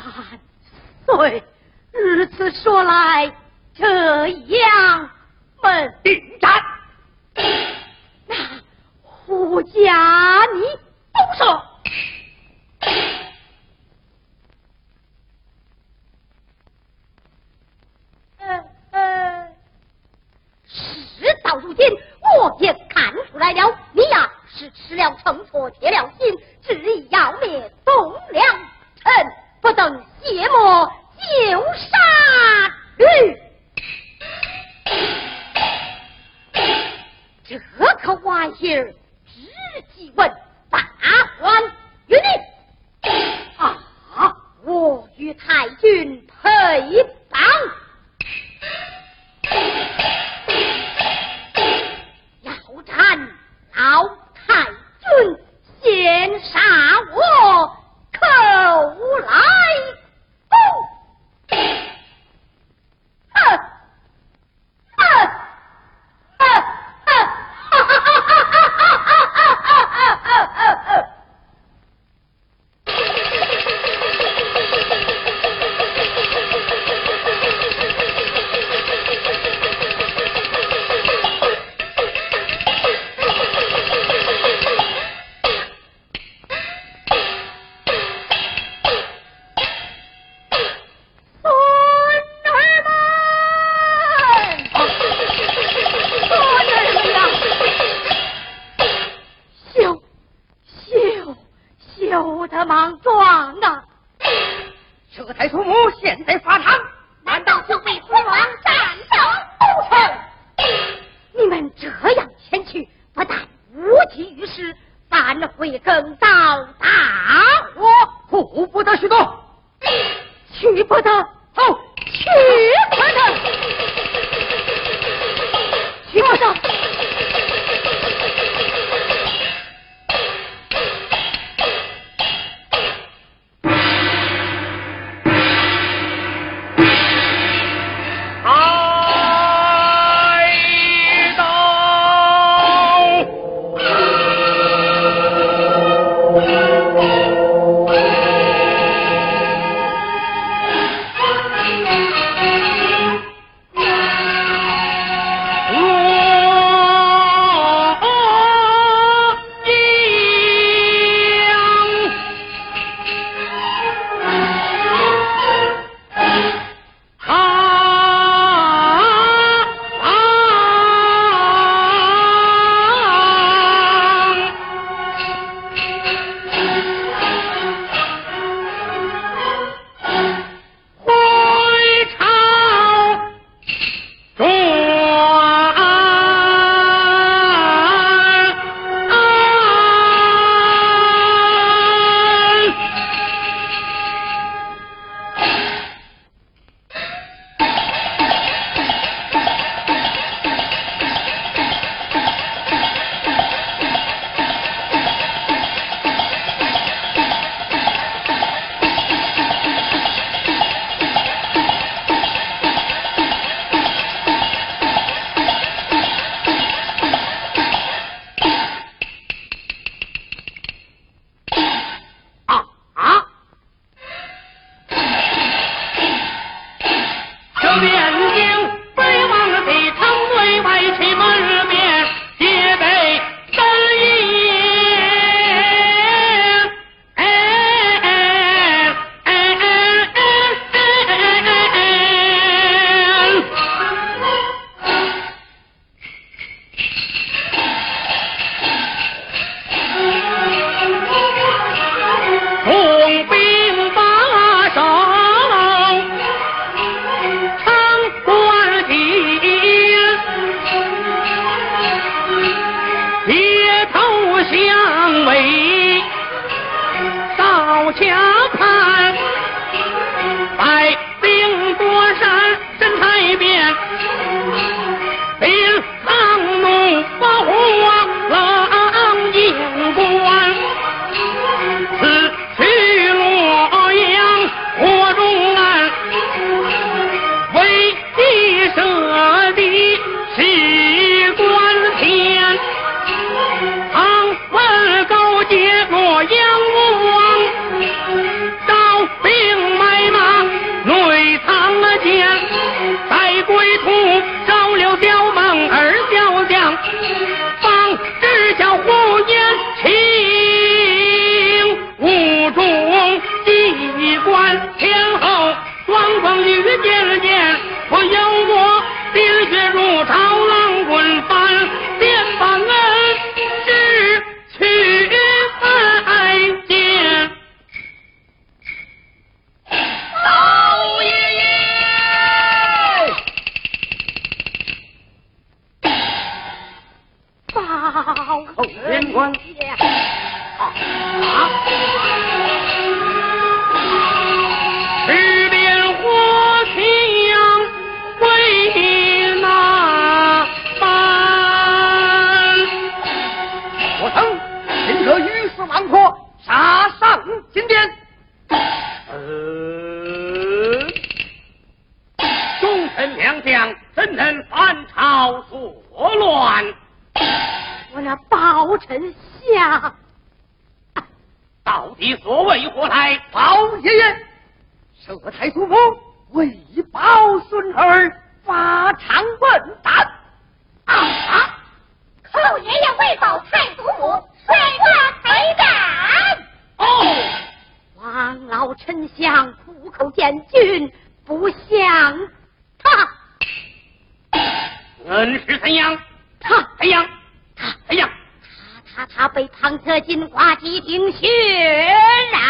万岁，如此说来，这样们定战。那胡家你都说。事到如今，我也看出来了，你呀是吃了秤砣铁了 Không. 丞相，到底所谓何来？包爷爷，寿太祖母为保孙儿发长问斩。啊！寇爷爷为保太祖母，率挂陪战。哦，王老丞相苦口见君，不像他。恩是怎样？他怎样？他？他被庞德金挂几顶血染。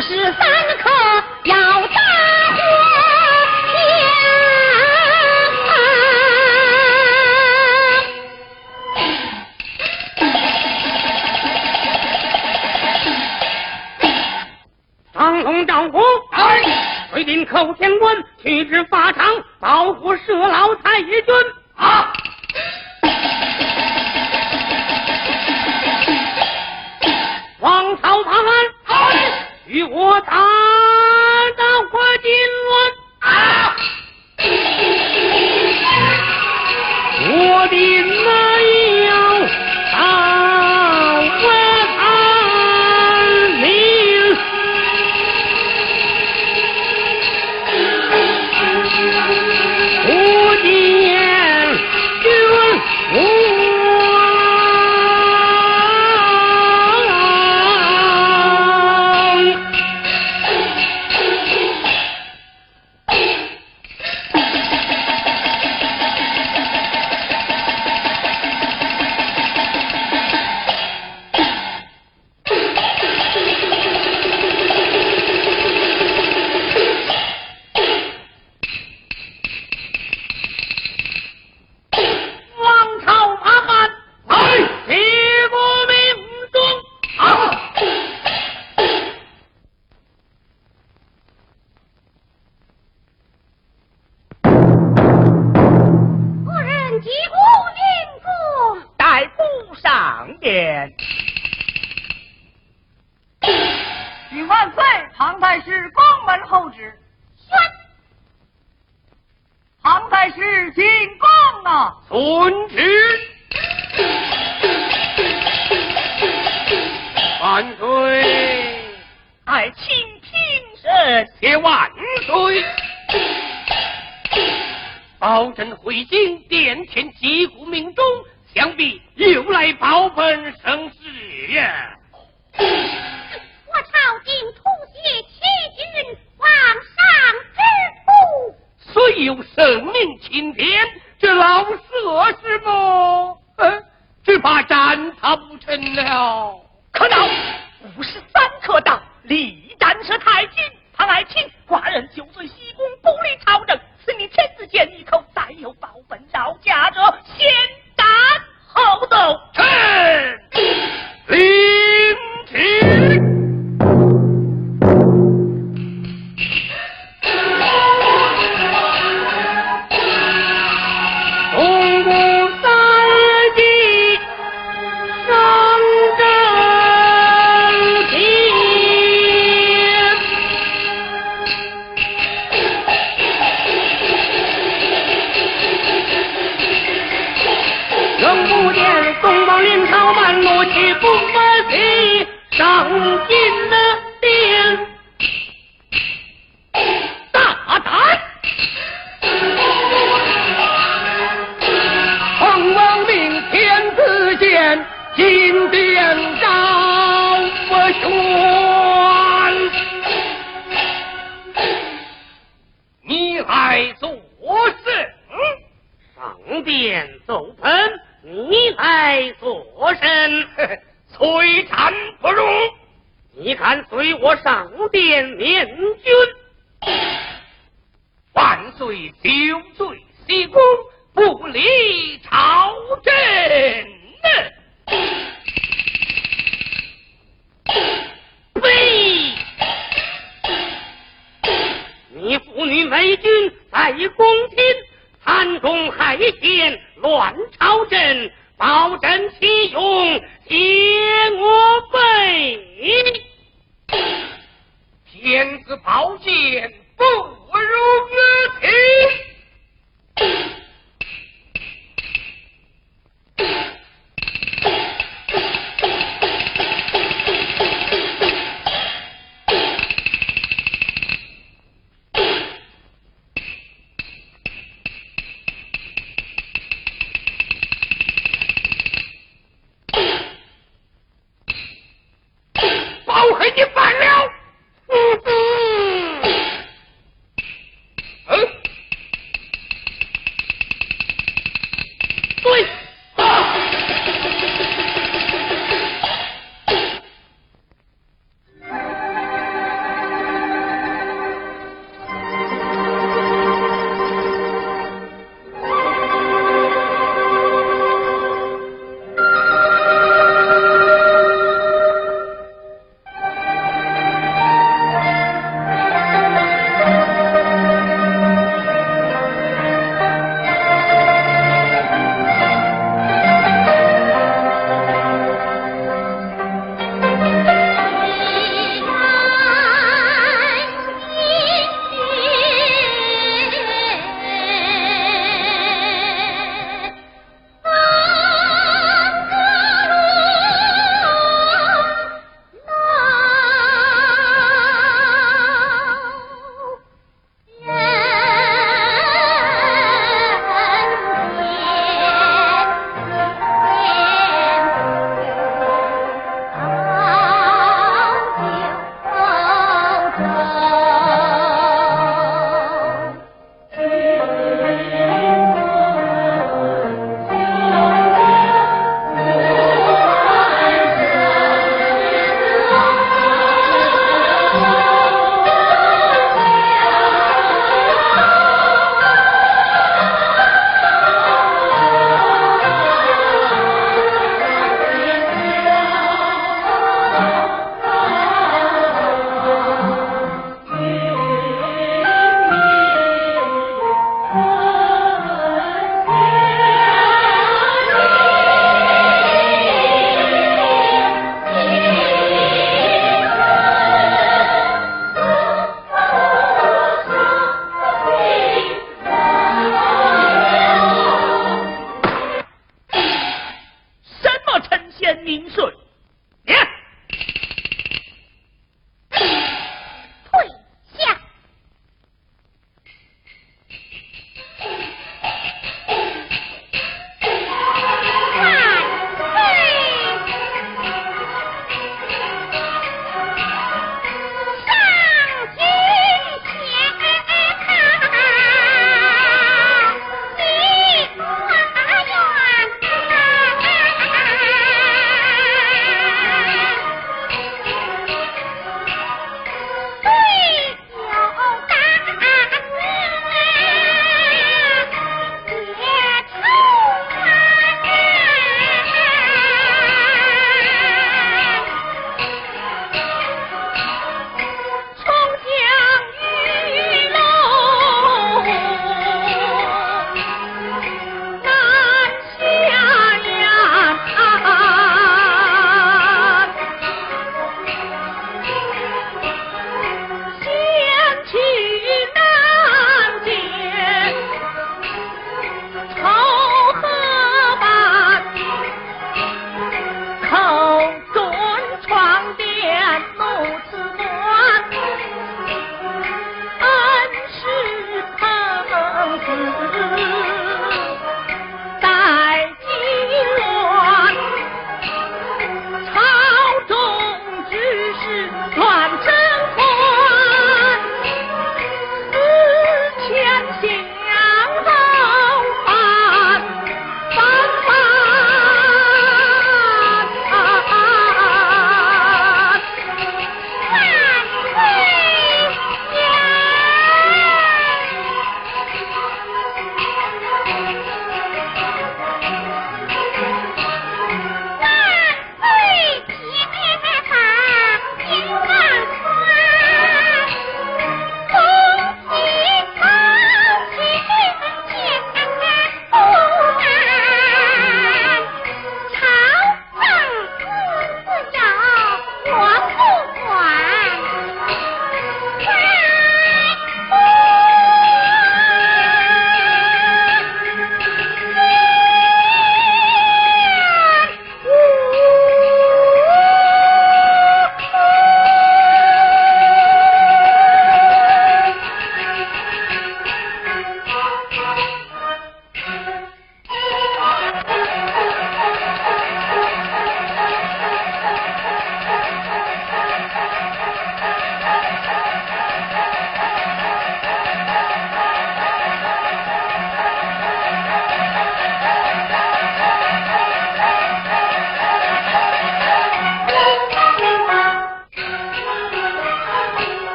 十三颗要大将。张龙赵虎，哎，推定寇天官，取之法场，保护社老太爷君。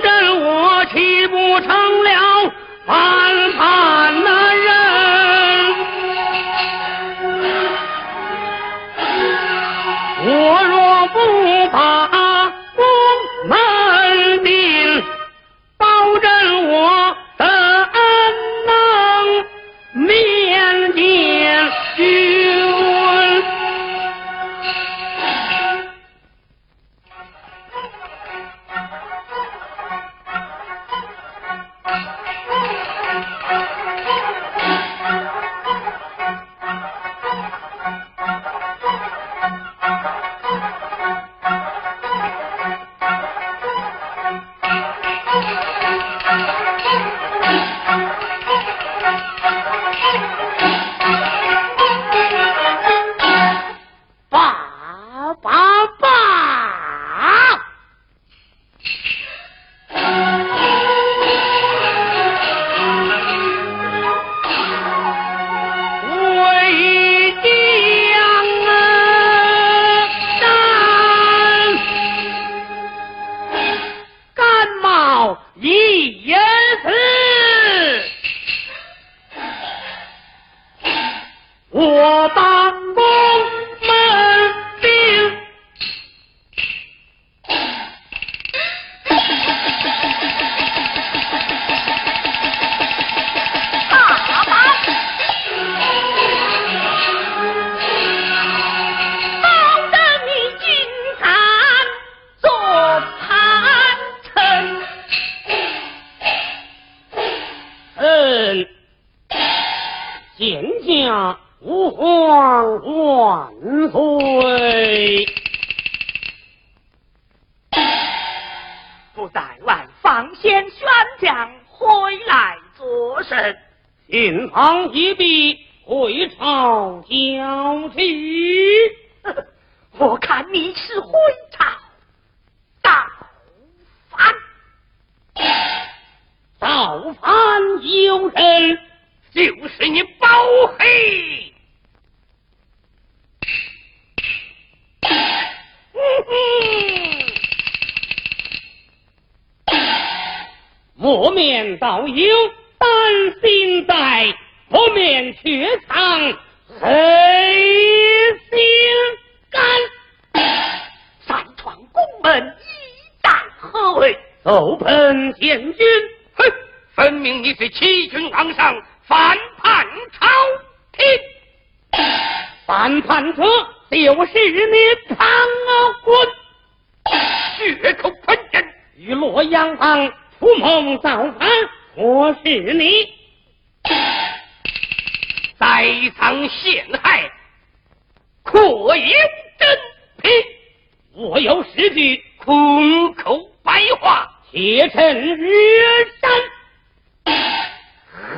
真我岂不成了反叛反叛朝廷。反叛者就是你唐滚，血口喷人，与洛阳王。图谋造反，我是你在场陷害，可有真凭？我有诗句，空口白话，铁证日山。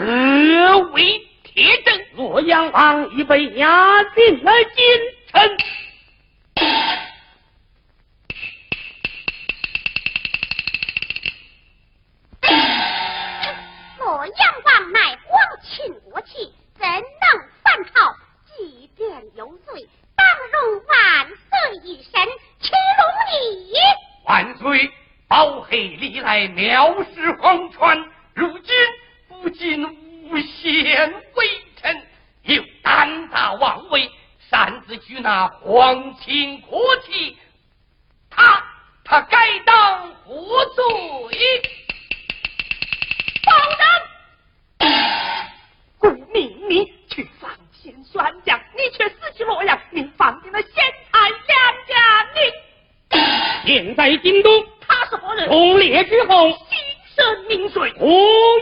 何为铁证？洛阳王已被押进了京城。洛阳王乃皇亲国戚，怎能反朝？即便有罪，当容万岁一审，岂容你？万岁！包黑历来藐视皇权，如今不仅诬陷微臣，又胆大妄为，擅自举拿皇亲国戚，他他该当何罪？放人！顾命你去放遣宣将，你却死去洛阳，你放进了贤才两家你现在京都，他是何人？忠烈之后，心神明水，胡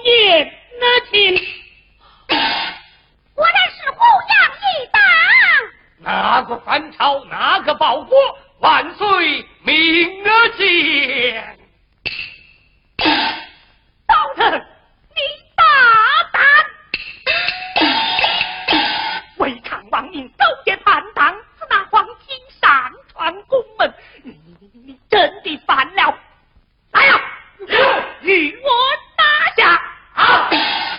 言那情。果然是胡杨一党。哪个反朝？哪个报国？万岁明鉴。道臣。王命勾结叛党，此那皇亲擅闯宫门，你你你你真的反了！来呀，与我打下！好。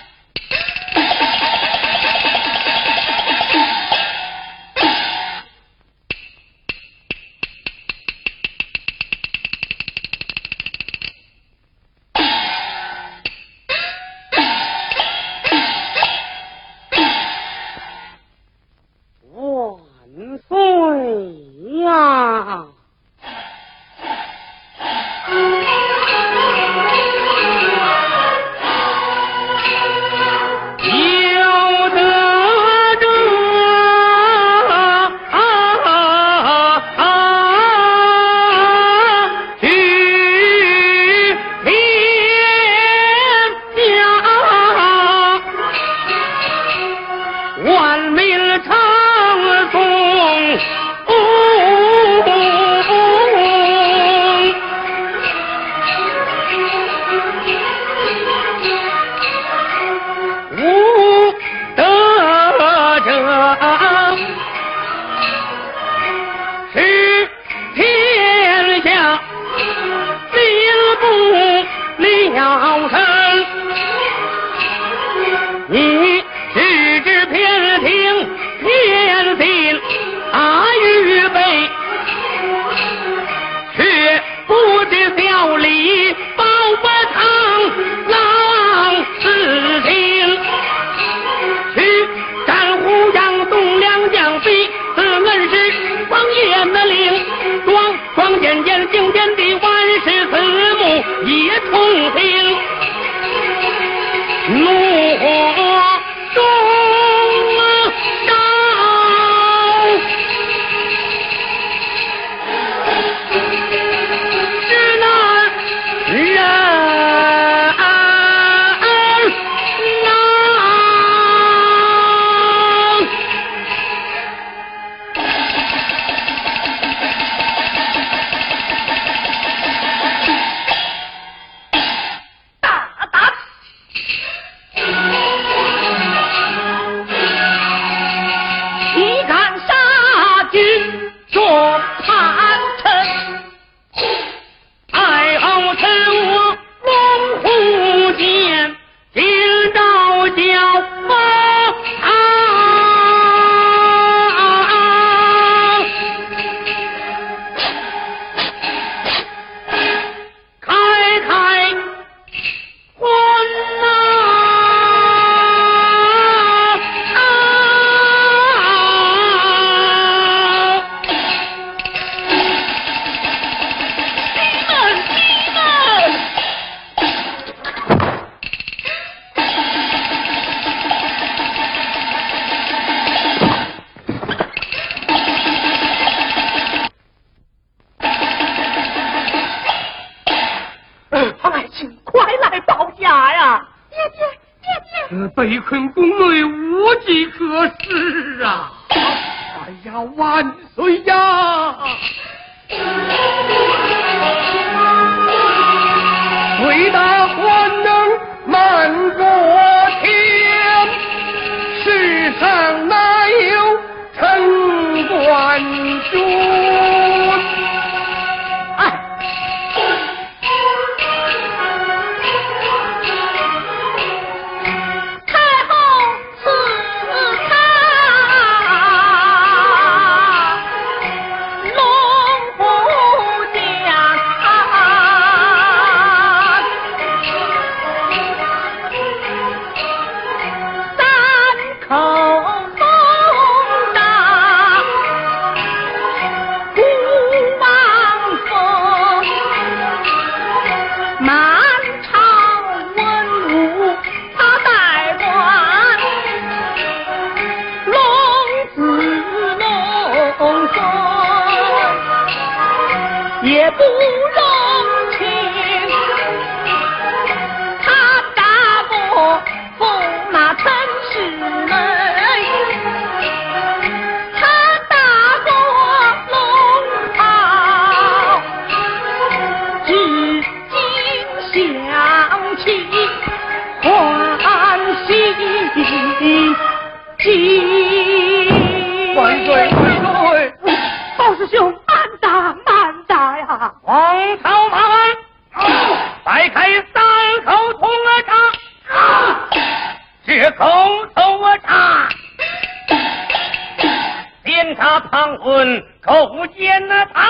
杀庞昏，口无那藏。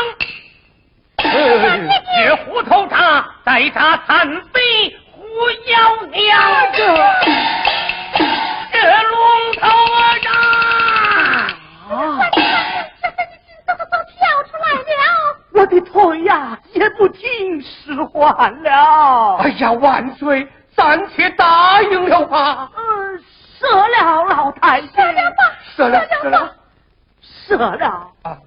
呃，虎头铡，再杀残飞狐妖娘。这龙头啊！啊！我的腿呀，也不听使唤了。哎呀，万岁，暂且答应了吧。嗯，赦了老太君。赦了吧，了，了。是啊啊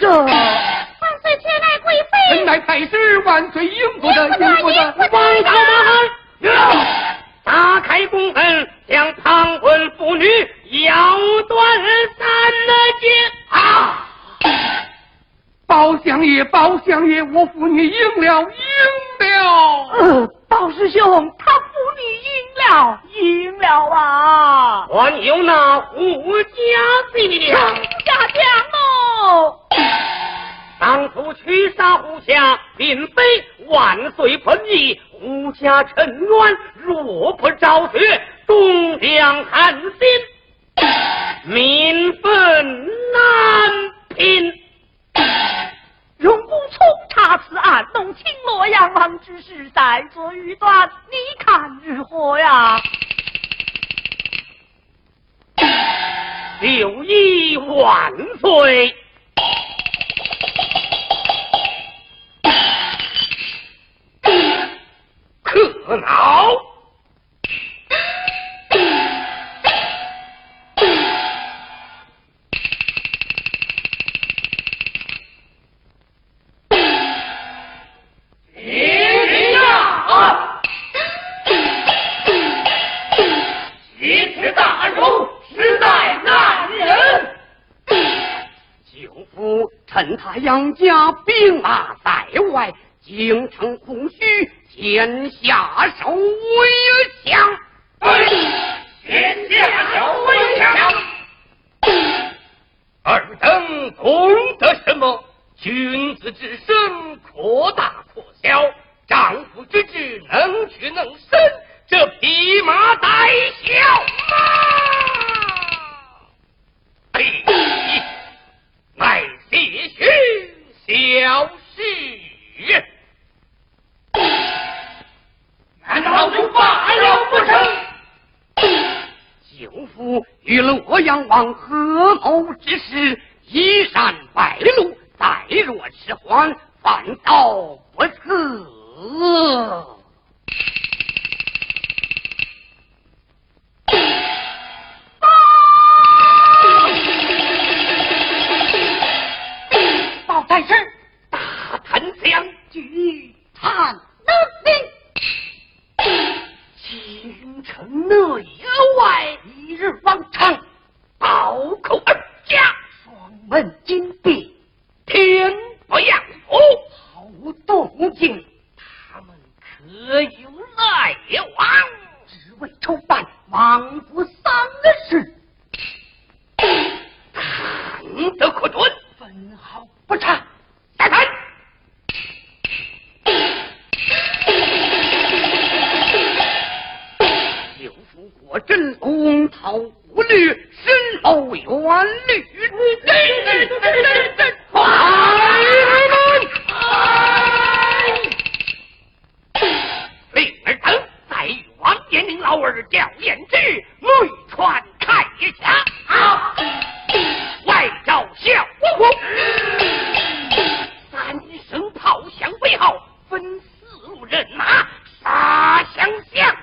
这。万岁天爱贵妃，本来太师万岁应不得，应不得，王司马，打开宫门，将唐婚妇女咬断三截啊！包相爷，包相爷，我妇女赢了，赢了。道师兄，他扶你赢了，赢了啊！我有那胡家将，胡家将哦。当初驱杀胡家，并非万岁喷你，胡家沉冤，若不昭雪，东梁寒心，民愤难平。容公聪查此案弄清洛阳王之事再作预断你看如何呀？刘六一万岁。可恼大荣，实在难忍。舅父趁他杨家兵马在外，京城空虚，先下手为强。天，先下手为强。尔等懂得什么？君子之身，可大可小；丈夫之志，能屈能伸。这匹马胆小吗？哎，乃必须小婿。难道就罢了不成？舅父与洛阳王合谋之事，依山败露，再若迟缓，反倒不测。但是大谈将军谈能明，京城内外，一日方长，暴口而家，双门紧闭，天不养哦，毫无动静。他们可有来往？只为筹办王府丧事，谈得可准？分毫不差，大胆。刘福果真功高无虑，身后有儿女。令儿等在王延龄老儿吊唁之日，未传开下。呜呼，三声炮响，背后分四路人马，杀向江。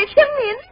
也清零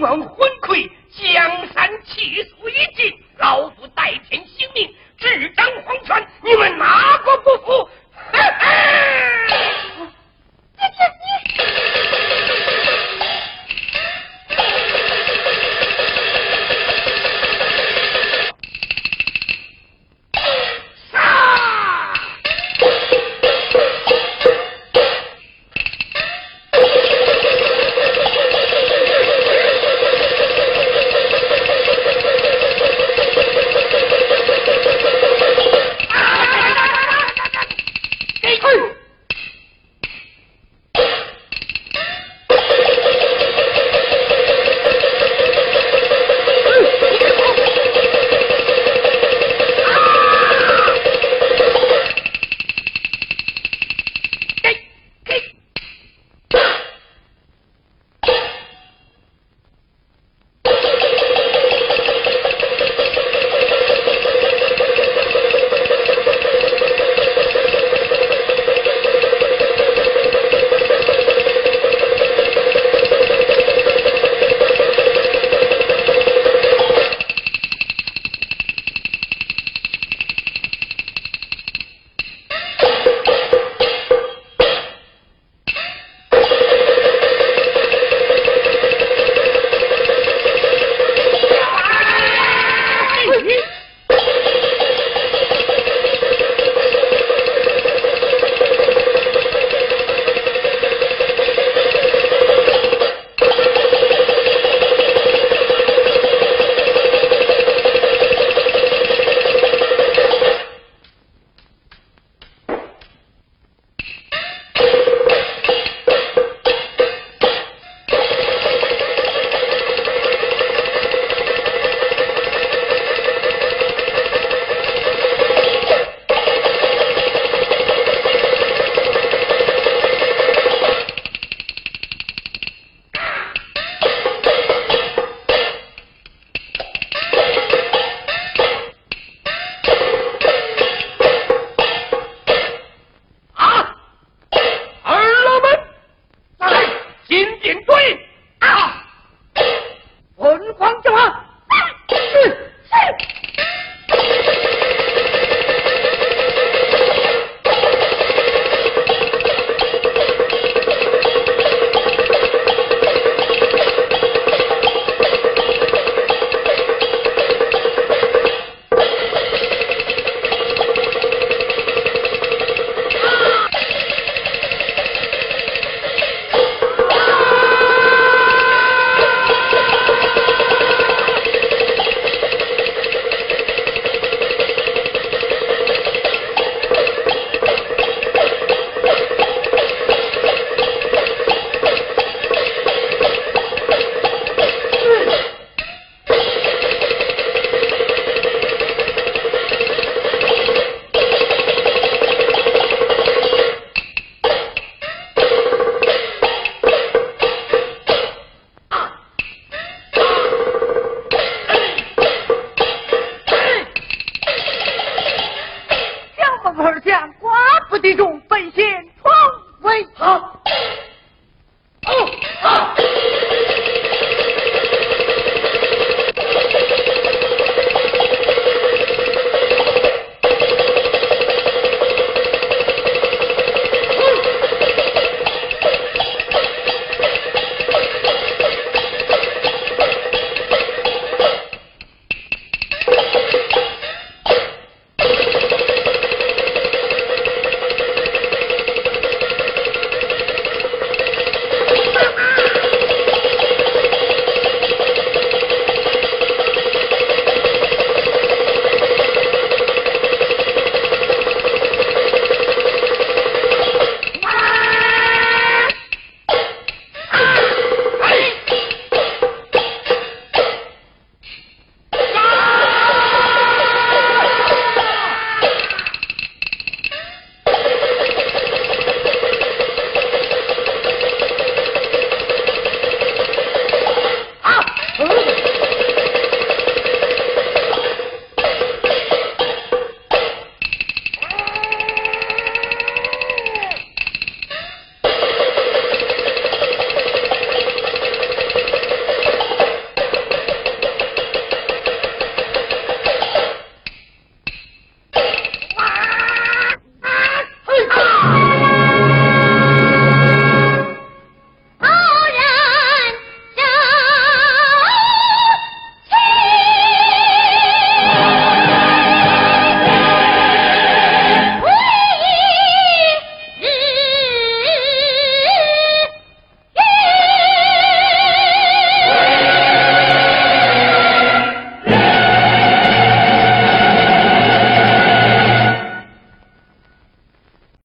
王昏聩，江山气数已尽，老夫代天行命，执掌皇权，你们哪个不服？